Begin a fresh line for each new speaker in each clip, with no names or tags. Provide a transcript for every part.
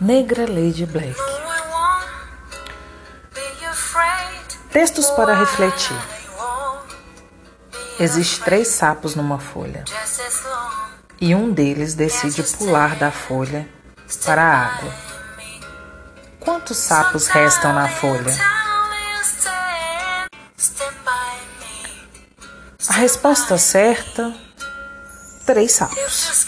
Negra Lady Black. Textos para refletir. Existem três sapos numa folha e um deles decide pular da folha para a água. Quantos sapos restam na folha? A resposta certa: três sapos.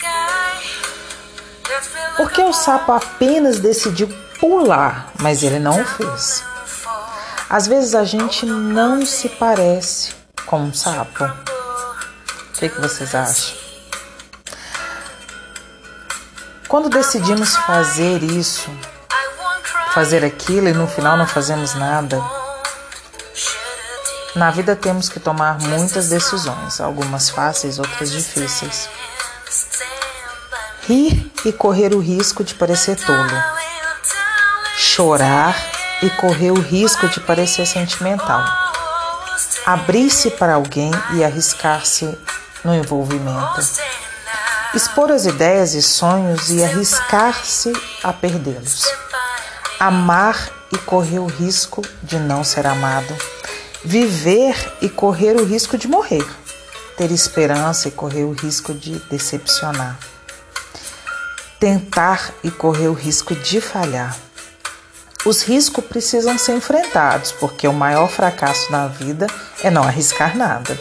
Porque o sapo apenas decidiu pular, mas ele não o fez. Às vezes a gente não se parece com um sapo. O que, que vocês acham? Quando decidimos fazer isso, fazer aquilo e no final não fazemos nada, na vida temos que tomar muitas decisões, algumas fáceis, outras difíceis. Rir e correr o risco de parecer tolo. Chorar e correr o risco de parecer sentimental. Abrir-se para alguém e arriscar-se no envolvimento expor as ideias e sonhos e arriscar-se a perdê-los. Amar e correr o risco de não ser amado. Viver e correr o risco de morrer. Ter esperança e correr o risco de decepcionar. Tentar e correr o risco de falhar. Os riscos precisam ser enfrentados, porque o maior fracasso na vida é não arriscar nada.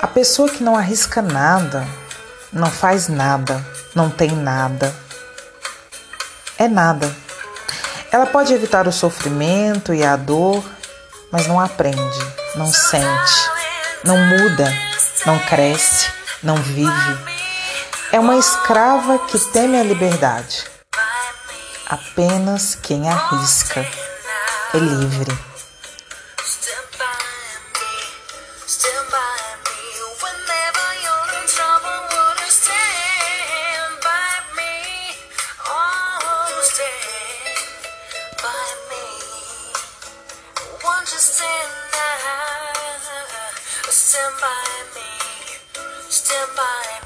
A pessoa que não arrisca nada não faz nada, não tem nada. É nada. Ela pode evitar o sofrimento e a dor, mas não aprende, não sente, não muda, não cresce, não vive. É uma escrava que teme a liberdade. Apenas quem arrisca é livre.